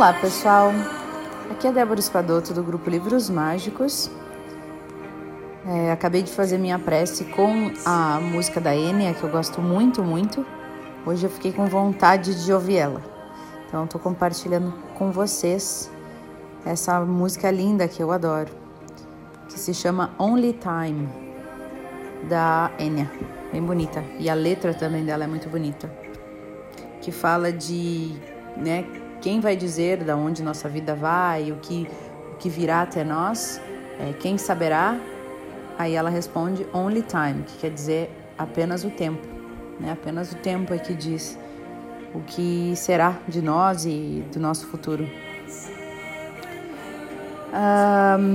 Olá pessoal, aqui é Débora Espadoto do grupo Livros Mágicos. É, acabei de fazer minha prece com a música da Enya, que eu gosto muito, muito. Hoje eu fiquei com vontade de ouvir ela. Então estou compartilhando com vocês essa música linda que eu adoro, que se chama Only Time, da Enya. Bem bonita. E a letra também dela é muito bonita. Que fala de né, quem vai dizer da onde nossa vida vai, o que, o que virá até nós? É, quem saberá? Aí ela responde only time, que quer dizer apenas o tempo, né? Apenas o tempo é que diz o que será de nós e do nosso futuro.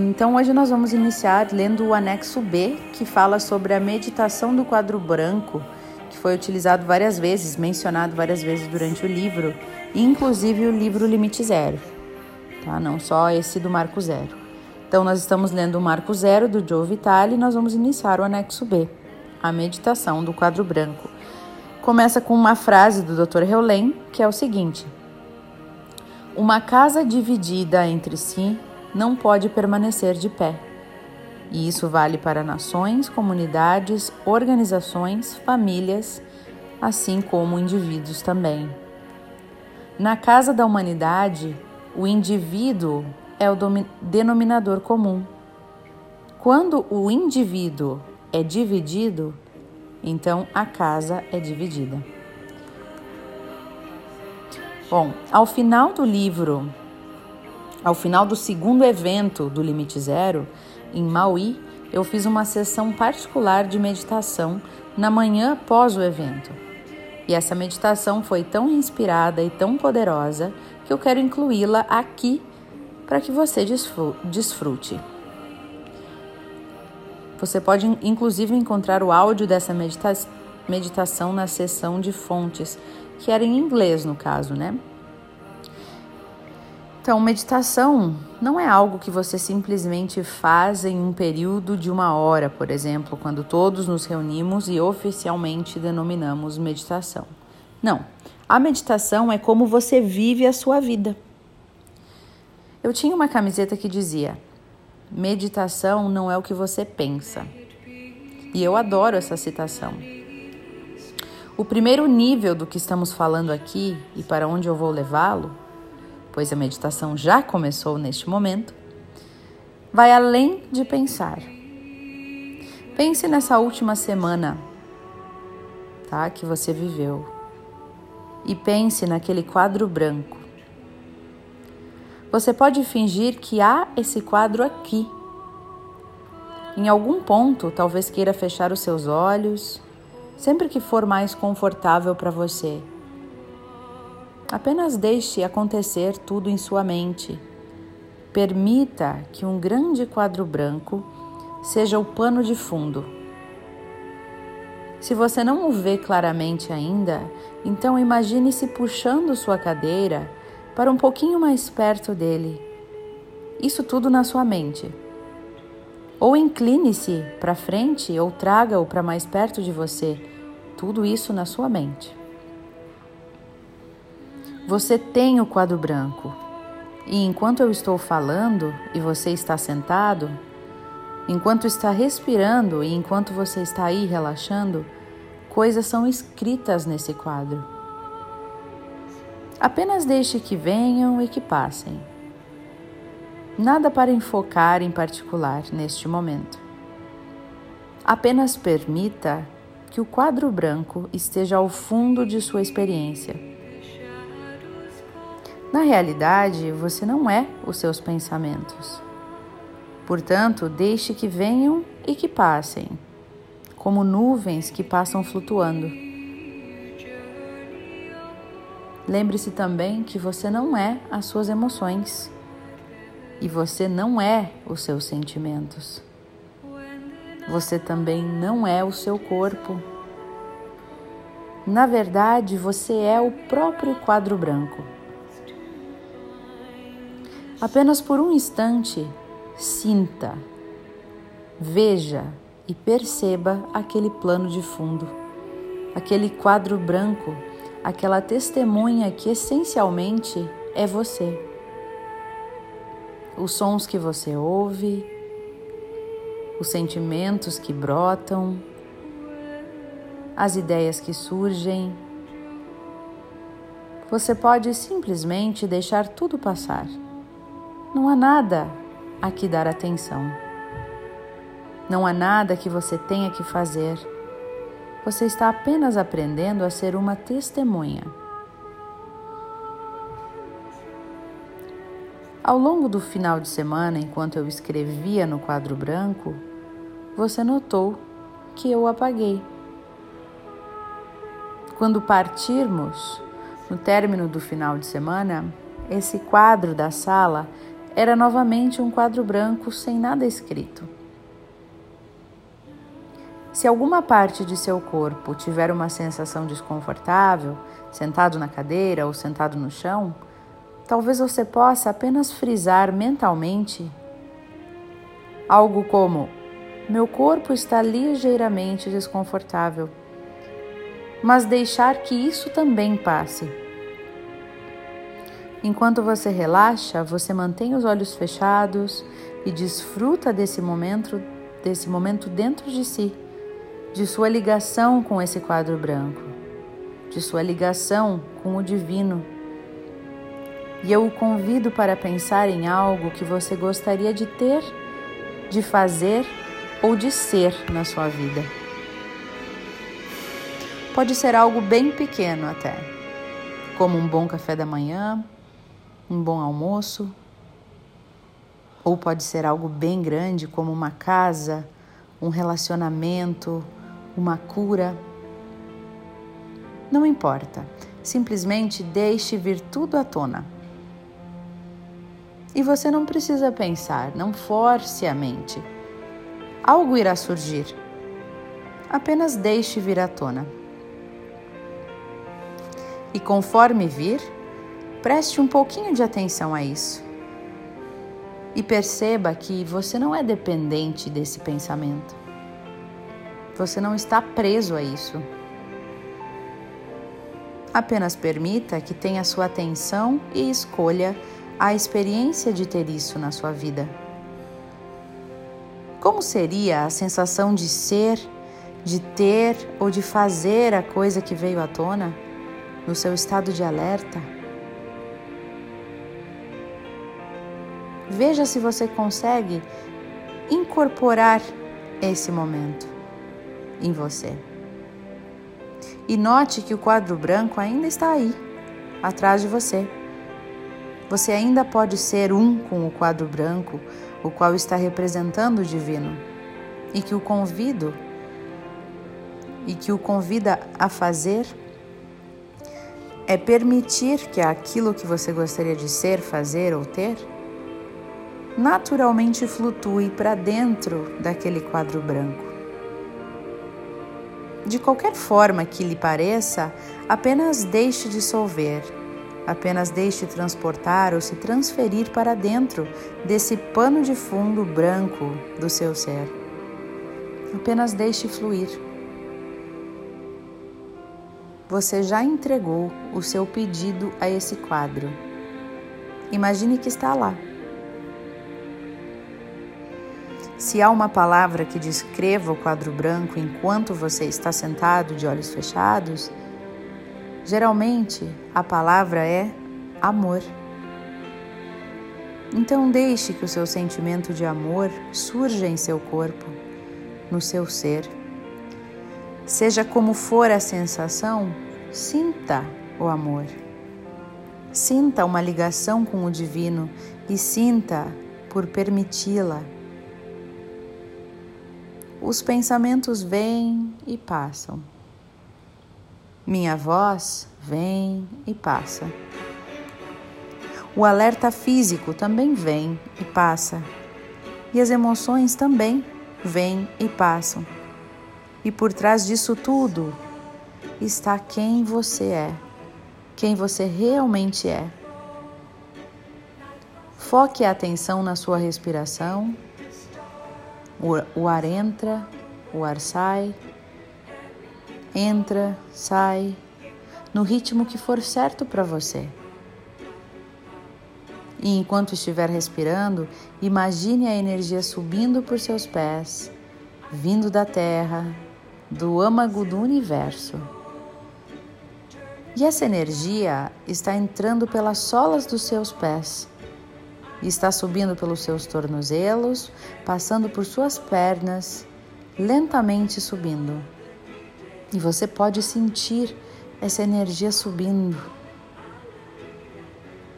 Então hoje nós vamos iniciar lendo o anexo B, que fala sobre a meditação do quadro branco, que foi utilizado várias vezes, mencionado várias vezes durante o livro inclusive o livro Limite Zero, tá? Não só esse do Marco Zero. Então, nós estamos lendo o Marco Zero do Joe Vitale e nós vamos iniciar o anexo B, a meditação do quadro branco. Começa com uma frase do Dr. Heulen, que é o seguinte: Uma casa dividida entre si não pode permanecer de pé. E isso vale para nações, comunidades, organizações, famílias, assim como indivíduos também. Na casa da humanidade, o indivíduo é o denominador comum. Quando o indivíduo é dividido, então a casa é dividida. Bom, ao final do livro, ao final do segundo evento do Limite Zero, em Maui, eu fiz uma sessão particular de meditação na manhã após o evento. E essa meditação foi tão inspirada e tão poderosa que eu quero incluí-la aqui para que você desfrute. Você pode inclusive encontrar o áudio dessa medita meditação na seção de fontes, que era em inglês no caso, né? Então, meditação não é algo que você simplesmente faz em um período de uma hora, por exemplo, quando todos nos reunimos e oficialmente denominamos meditação. Não. A meditação é como você vive a sua vida. Eu tinha uma camiseta que dizia: Meditação não é o que você pensa. E eu adoro essa citação. O primeiro nível do que estamos falando aqui e para onde eu vou levá-lo pois a meditação já começou neste momento, vai além de pensar. Pense nessa última semana, tá, que você viveu. E pense naquele quadro branco. Você pode fingir que há esse quadro aqui. Em algum ponto, talvez queira fechar os seus olhos, sempre que for mais confortável para você Apenas deixe acontecer tudo em sua mente. Permita que um grande quadro branco seja o pano de fundo. Se você não o vê claramente ainda, então imagine-se puxando sua cadeira para um pouquinho mais perto dele. Isso tudo na sua mente. Ou incline-se para frente ou traga-o para mais perto de você. Tudo isso na sua mente. Você tem o quadro branco. E enquanto eu estou falando e você está sentado, enquanto está respirando e enquanto você está aí relaxando, coisas são escritas nesse quadro. Apenas deixe que venham e que passem. Nada para enfocar em particular neste momento. Apenas permita que o quadro branco esteja ao fundo de sua experiência na realidade, você não é os seus pensamentos. Portanto, deixe que venham e que passem, como nuvens que passam flutuando. Lembre-se também que você não é as suas emoções e você não é os seus sentimentos. Você também não é o seu corpo. Na verdade, você é o próprio quadro branco. Apenas por um instante, sinta, veja e perceba aquele plano de fundo, aquele quadro branco, aquela testemunha que essencialmente é você. os sons que você ouve, os sentimentos que brotam, as ideias que surgem. Você pode simplesmente deixar tudo passar. Não há nada a que dar atenção. Não há nada que você tenha que fazer. Você está apenas aprendendo a ser uma testemunha. Ao longo do final de semana, enquanto eu escrevia no quadro branco, você notou que eu apaguei. Quando partirmos, no término do final de semana, esse quadro da sala era novamente um quadro branco sem nada escrito. Se alguma parte de seu corpo tiver uma sensação desconfortável, sentado na cadeira ou sentado no chão, talvez você possa apenas frisar mentalmente algo como: Meu corpo está ligeiramente desconfortável, mas deixar que isso também passe. Enquanto você relaxa, você mantém os olhos fechados e desfruta desse momento, desse momento dentro de si de sua ligação com esse quadro branco, de sua ligação com o divino. E eu o convido para pensar em algo que você gostaria de ter, de fazer ou de ser na sua vida. Pode ser algo bem pequeno até, como um bom café da manhã, um bom almoço, ou pode ser algo bem grande, como uma casa, um relacionamento, uma cura. Não importa, simplesmente deixe vir tudo à tona. E você não precisa pensar, não force a mente. Algo irá surgir. Apenas deixe vir à tona. E conforme vir, preste um pouquinho de atenção a isso. E perceba que você não é dependente desse pensamento. Você não está preso a isso. Apenas permita que tenha sua atenção e escolha a experiência de ter isso na sua vida. Como seria a sensação de ser, de ter ou de fazer a coisa que veio à tona no seu estado de alerta? Veja se você consegue incorporar esse momento em você. E note que o quadro branco ainda está aí, atrás de você. Você ainda pode ser um com o quadro branco, o qual está representando o divino, e que o convido e que o convida a fazer é permitir que aquilo que você gostaria de ser, fazer ou ter naturalmente flutue para dentro daquele quadro branco. De qualquer forma que lhe pareça, apenas deixe dissolver, apenas deixe transportar ou se transferir para dentro desse pano de fundo branco do seu ser. Apenas deixe fluir. Você já entregou o seu pedido a esse quadro. Imagine que está lá Se há uma palavra que descreva o quadro branco enquanto você está sentado de olhos fechados, geralmente a palavra é amor. Então deixe que o seu sentimento de amor surja em seu corpo, no seu ser. Seja como for a sensação, sinta o amor. Sinta uma ligação com o divino e sinta por permiti-la os pensamentos vêm e passam. Minha voz vem e passa. O alerta físico também vem e passa. E as emoções também vêm e passam. E por trás disso tudo está quem você é, quem você realmente é. Foque a atenção na sua respiração o ar entra, o ar sai, entra, sai, no ritmo que for certo para você. E enquanto estiver respirando, imagine a energia subindo por seus pés, vindo da terra, do âmago do universo. E essa energia está entrando pelas solas dos seus pés, está subindo pelos seus tornozelos, passando por suas pernas, lentamente subindo. E você pode sentir essa energia subindo.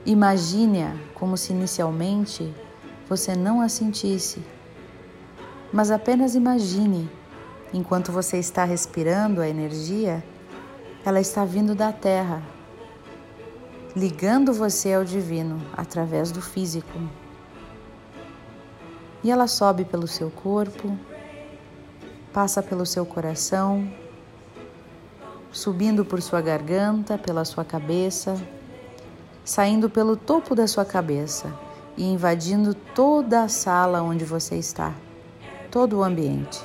Imagine-a como se inicialmente você não a sentisse, mas apenas imagine, enquanto você está respirando a energia, ela está vindo da Terra, ligando você ao divino através do físico. E ela sobe pelo seu corpo, passa pelo seu coração, subindo por sua garganta, pela sua cabeça, saindo pelo topo da sua cabeça e invadindo toda a sala onde você está, todo o ambiente.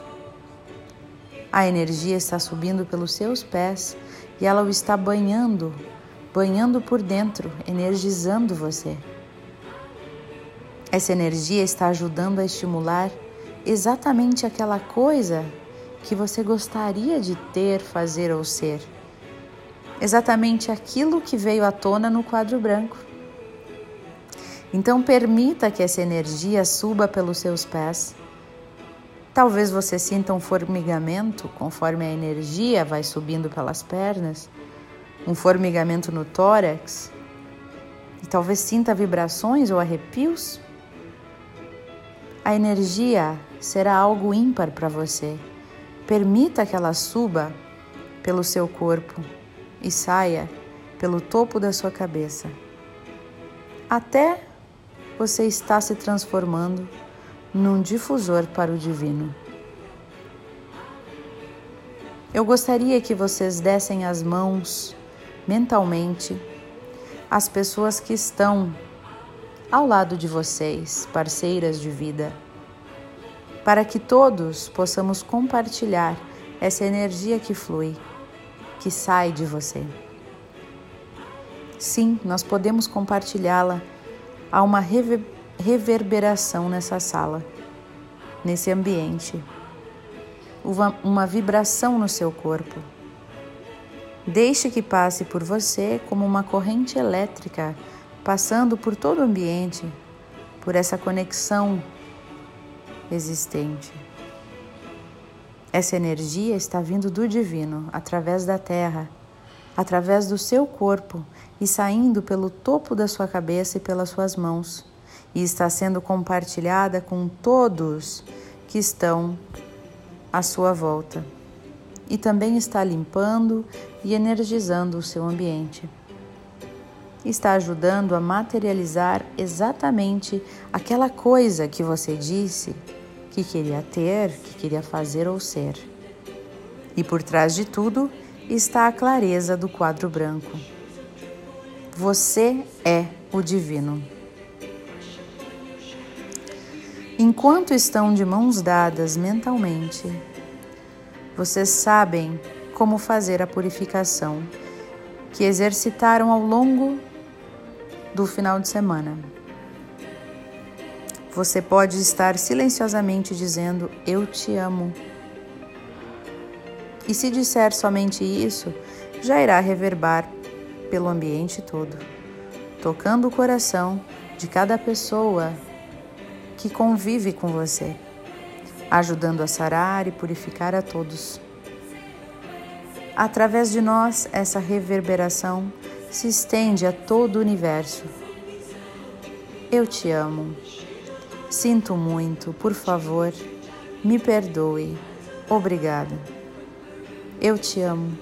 A energia está subindo pelos seus pés e ela o está banhando, banhando por dentro, energizando você. Essa energia está ajudando a estimular exatamente aquela coisa que você gostaria de ter, fazer ou ser. Exatamente aquilo que veio à tona no quadro branco. Então, permita que essa energia suba pelos seus pés. Talvez você sinta um formigamento conforme a energia vai subindo pelas pernas, um formigamento no tórax, e talvez sinta vibrações ou arrepios. A energia será algo ímpar para você Permita que ela suba pelo seu corpo e saia pelo topo da sua cabeça, até você está se transformando num difusor para o divino. Eu gostaria que vocês dessem as mãos mentalmente às pessoas que estão ao lado de vocês, parceiras de vida para que todos possamos compartilhar essa energia que flui, que sai de você. Sim, nós podemos compartilhá-la. Há uma rever reverberação nessa sala, nesse ambiente, uma vibração no seu corpo. Deixe que passe por você como uma corrente elétrica passando por todo o ambiente, por essa conexão existente. Essa energia está vindo do divino, através da terra, através do seu corpo e saindo pelo topo da sua cabeça e pelas suas mãos, e está sendo compartilhada com todos que estão à sua volta. E também está limpando e energizando o seu ambiente está ajudando a materializar exatamente aquela coisa que você disse que queria ter, que queria fazer ou ser. E por trás de tudo está a clareza do quadro branco. Você é o divino. Enquanto estão de mãos dadas mentalmente, vocês sabem como fazer a purificação que exercitaram ao longo do final de semana. Você pode estar silenciosamente dizendo: Eu te amo. E se disser somente isso, já irá reverbar pelo ambiente todo, tocando o coração de cada pessoa que convive com você, ajudando a sarar e purificar a todos. Através de nós, essa reverberação se estende a todo o universo. Eu te amo. Sinto muito, por favor, me perdoe. Obrigada. Eu te amo.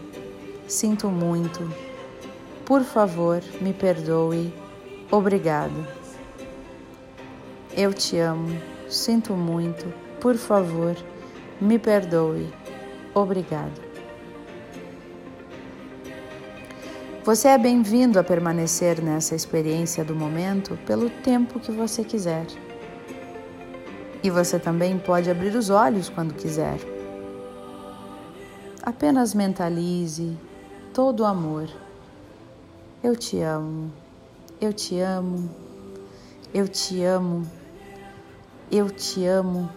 Sinto muito. Por favor, me perdoe. Obrigado. Eu te amo. Sinto muito. Por favor, me perdoe. Obrigado. Você é bem-vindo a permanecer nessa experiência do momento pelo tempo que você quiser. E você também pode abrir os olhos quando quiser. Apenas mentalize todo o amor. Eu te amo, eu te amo, Eu te amo. Eu te amo.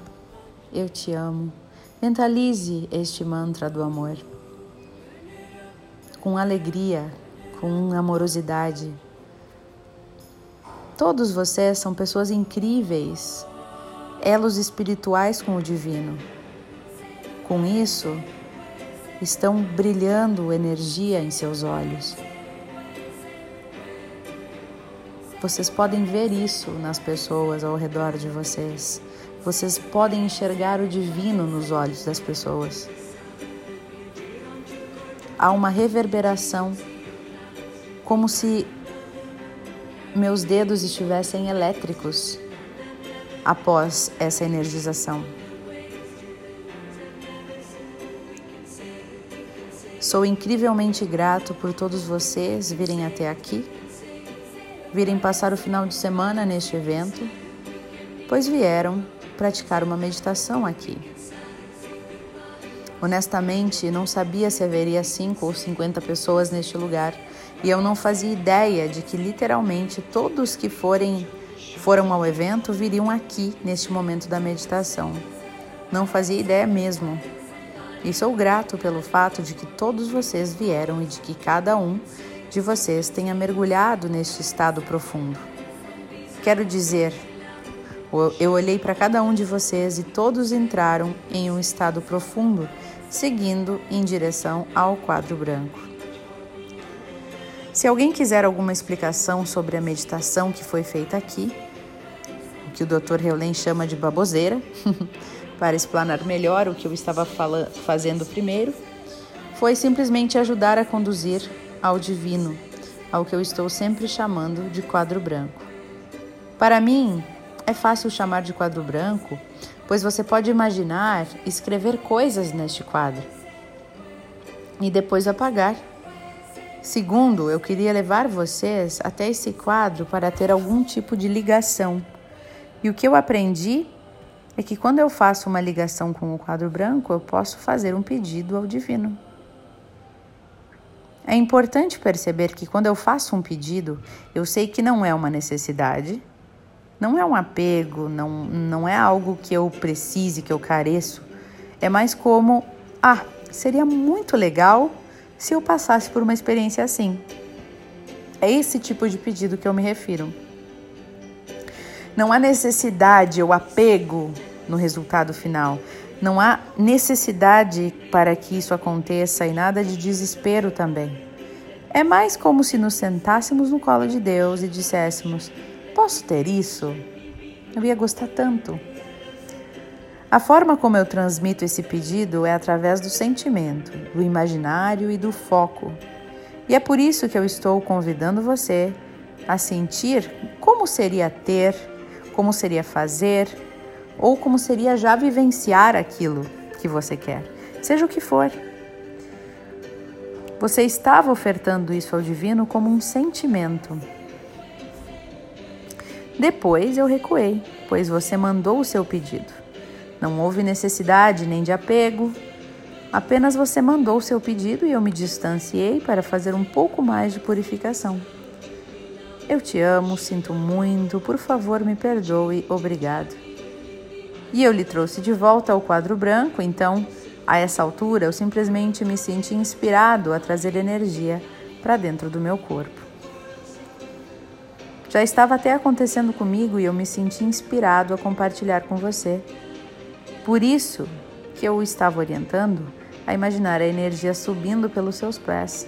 Eu te amo. Mentalize este mantra do amor. Com alegria, com amorosidade. Todos vocês são pessoas incríveis, elos espirituais com o divino. Com isso, estão brilhando energia em seus olhos. Vocês podem ver isso nas pessoas ao redor de vocês. Vocês podem enxergar o divino nos olhos das pessoas. Há uma reverberação, como se meus dedos estivessem elétricos após essa energização. Sou incrivelmente grato por todos vocês virem até aqui virem passar o final de semana neste evento, pois vieram praticar uma meditação aqui. Honestamente, não sabia se haveria 5 ou 50 pessoas neste lugar e eu não fazia ideia de que literalmente todos que forem foram ao evento viriam aqui neste momento da meditação. Não fazia ideia mesmo. E sou grato pelo fato de que todos vocês vieram e de que cada um de vocês tenha mergulhado neste estado profundo. Quero dizer, eu olhei para cada um de vocês e todos entraram em um estado profundo, seguindo em direção ao quadro branco. Se alguém quiser alguma explicação sobre a meditação que foi feita aqui, o que o Dr. Heulen chama de baboseira, para explanar melhor o que eu estava fazendo primeiro, foi simplesmente ajudar a conduzir ao divino, ao que eu estou sempre chamando de quadro branco. Para mim, é fácil chamar de quadro branco, pois você pode imaginar escrever coisas neste quadro e depois apagar. Segundo, eu queria levar vocês até esse quadro para ter algum tipo de ligação. E o que eu aprendi é que quando eu faço uma ligação com o quadro branco, eu posso fazer um pedido ao divino. É importante perceber que quando eu faço um pedido, eu sei que não é uma necessidade, não é um apego, não, não é algo que eu precise, que eu careço. É mais como, ah, seria muito legal se eu passasse por uma experiência assim. É esse tipo de pedido que eu me refiro. Não há necessidade ou apego no resultado final. Não há necessidade para que isso aconteça e nada de desespero também. É mais como se nos sentássemos no colo de Deus e disséssemos: Posso ter isso? Eu ia gostar tanto. A forma como eu transmito esse pedido é através do sentimento, do imaginário e do foco. E é por isso que eu estou convidando você a sentir como seria ter, como seria fazer, ou como seria já vivenciar aquilo que você quer, seja o que for. Você estava ofertando isso ao divino como um sentimento. Depois eu recuei, pois você mandou o seu pedido. Não houve necessidade nem de apego, apenas você mandou o seu pedido e eu me distanciei para fazer um pouco mais de purificação. Eu te amo, sinto muito, por favor me perdoe, obrigado. E eu lhe trouxe de volta ao quadro branco, então, a essa altura, eu simplesmente me senti inspirado a trazer energia para dentro do meu corpo. Já estava até acontecendo comigo e eu me senti inspirado a compartilhar com você. Por isso que eu o estava orientando a imaginar a energia subindo pelos seus pés,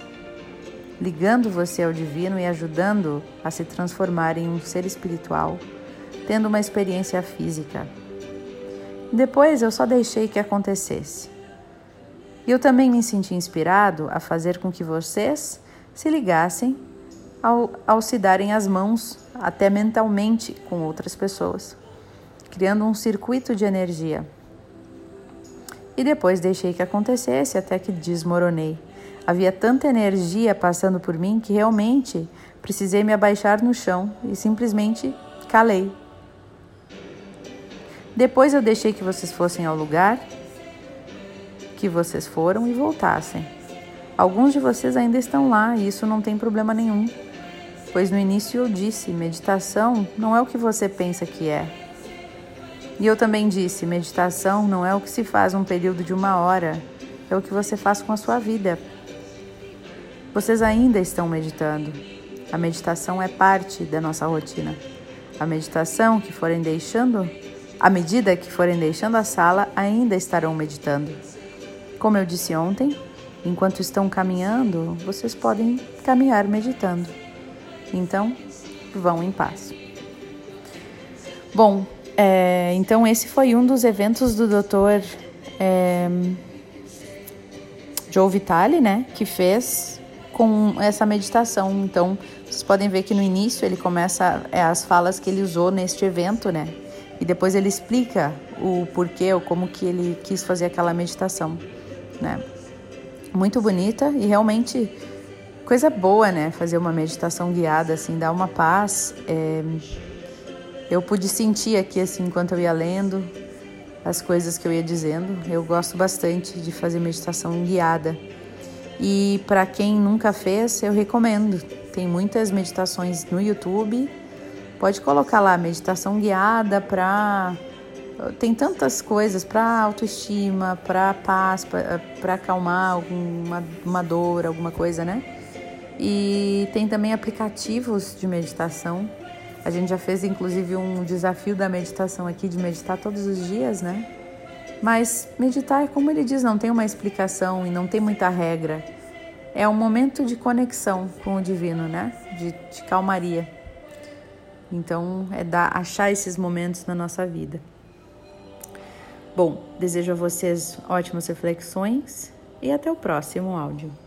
ligando você ao divino e ajudando a se transformar em um ser espiritual, tendo uma experiência física depois eu só deixei que acontecesse. E eu também me senti inspirado a fazer com que vocês se ligassem ao, ao se darem as mãos, até mentalmente, com outras pessoas, criando um circuito de energia. E depois deixei que acontecesse até que desmoronei. Havia tanta energia passando por mim que realmente precisei me abaixar no chão e simplesmente calei. Depois eu deixei que vocês fossem ao lugar que vocês foram e voltassem. Alguns de vocês ainda estão lá e isso não tem problema nenhum. Pois no início eu disse: meditação não é o que você pensa que é. E eu também disse: meditação não é o que se faz um período de uma hora, é o que você faz com a sua vida. Vocês ainda estão meditando. A meditação é parte da nossa rotina. A meditação que forem deixando, à medida que forem deixando a sala, ainda estarão meditando. Como eu disse ontem, enquanto estão caminhando, vocês podem caminhar meditando. Então, vão em paz. Bom, é, então esse foi um dos eventos do Dr. É, Joe Vitale, né, que fez com essa meditação. Então, vocês podem ver que no início ele começa é, as falas que ele usou neste evento, né, e depois ele explica o porquê ou como que ele quis fazer aquela meditação, né. Muito bonita e realmente coisa boa, né? Fazer uma meditação guiada, assim, dá uma paz. É... Eu pude sentir aqui, assim, enquanto eu ia lendo as coisas que eu ia dizendo. Eu gosto bastante de fazer meditação guiada. E para quem nunca fez, eu recomendo. Tem muitas meditações no YouTube. Pode colocar lá meditação guiada para tem tantas coisas para autoestima, para paz, para acalmar alguma uma dor, alguma coisa, né? E tem também aplicativos de meditação. A gente já fez inclusive um desafio da meditação aqui de meditar todos os dias, né? Mas meditar é como ele diz, não tem uma explicação e não tem muita regra. É um momento de conexão com o divino, né? De, de calmaria. Então é dar, achar esses momentos na nossa vida. Bom, desejo a vocês ótimas reflexões e até o próximo áudio.